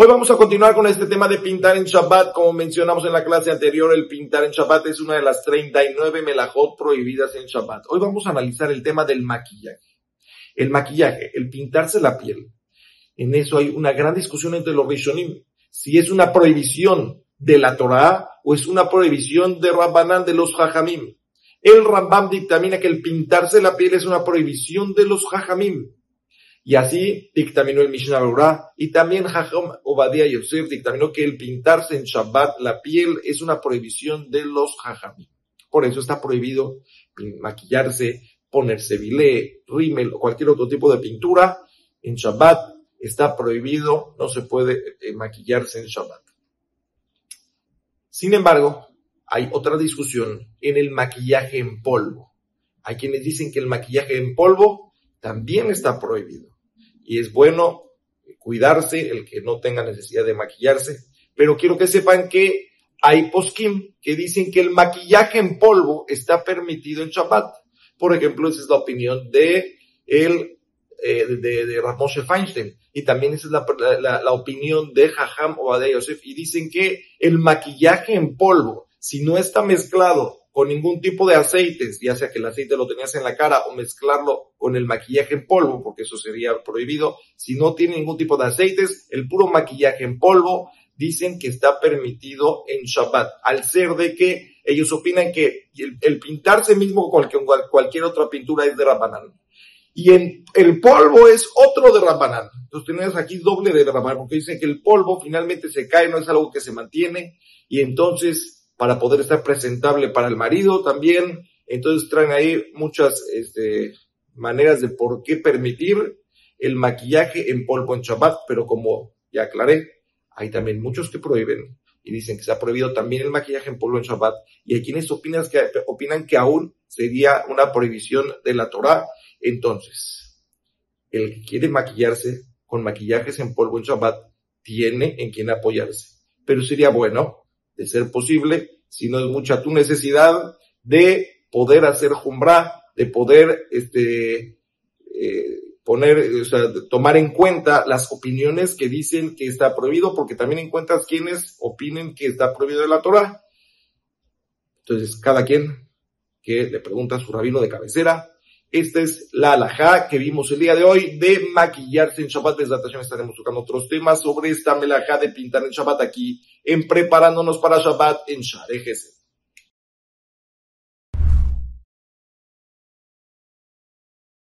Hoy vamos a continuar con este tema de pintar en Shabbat. Como mencionamos en la clase anterior, el pintar en Shabbat es una de las 39 melajot prohibidas en Shabbat. Hoy vamos a analizar el tema del maquillaje. El maquillaje, el pintarse la piel. En eso hay una gran discusión entre los Rishonim. Si es una prohibición de la Torah o es una prohibición de Rabbanán de los Jajamim. El Rambam dictamina que el pintarse la piel es una prohibición de los Jajamim. Y así dictaminó el Mishnah Berurah y también Jajam Obadiah Yosef dictaminó que el pintarse en Shabbat la piel es una prohibición de los Jajamim. Por eso está prohibido maquillarse, ponerse bilé, rímel o cualquier otro tipo de pintura. En Shabbat está prohibido, no se puede eh, maquillarse en Shabbat. Sin embargo, hay otra discusión en el maquillaje en polvo. Hay quienes dicen que el maquillaje en polvo también está prohibido y es bueno cuidarse, el que no tenga necesidad de maquillarse, pero quiero que sepan que hay poskim que dicen que el maquillaje en polvo está permitido en Shabbat. Por ejemplo, esa es la opinión de el eh, de, de Ramoshe Feinstein. Y también esa es la, opinión de Jajam o de Yosef. Y dicen que el maquillaje en polvo, si no está mezclado con ningún tipo de aceites, ya sea que el aceite lo tenías en la cara o mezclarlo con el maquillaje en polvo, porque eso sería prohibido. Si no tiene ningún tipo de aceites, el puro maquillaje en polvo dicen que está permitido en Shabbat, al ser de que ellos opinan que el, pintarse mismo con cualquier, otra pintura es de Rabanán. Y el polvo es otro de Rabanán. Entonces tenemos aquí doble de Rabanán, porque dicen que el polvo finalmente se cae, no es algo que se mantiene, y entonces para poder estar presentable para el marido también. Entonces traen ahí muchas este, maneras de por qué permitir el maquillaje en polvo en Shabbat, pero como ya aclaré, hay también muchos que prohíben y dicen que se ha prohibido también el maquillaje en polvo en Shabbat. Y hay quienes opinan que, opinan que aún sería una prohibición de la Torah. Entonces, el que quiere maquillarse con maquillajes en polvo en Shabbat tiene en quien apoyarse. Pero sería bueno de ser posible, si no es mucha tu necesidad, de poder hacer jumbra, de poder este, eh, poner, o sea, tomar en cuenta las opiniones que dicen que está prohibido, porque también encuentras quienes opinen que está prohibido de la Torah. Entonces, cada quien que le pregunta a su rabino de cabecera, esta es la alajá que vimos el día de hoy de maquillarse en Shabbat. Desde atención estaremos tocando otros temas sobre esta melajá de pintar en Shabbat aquí en Preparándonos para Shabbat en Share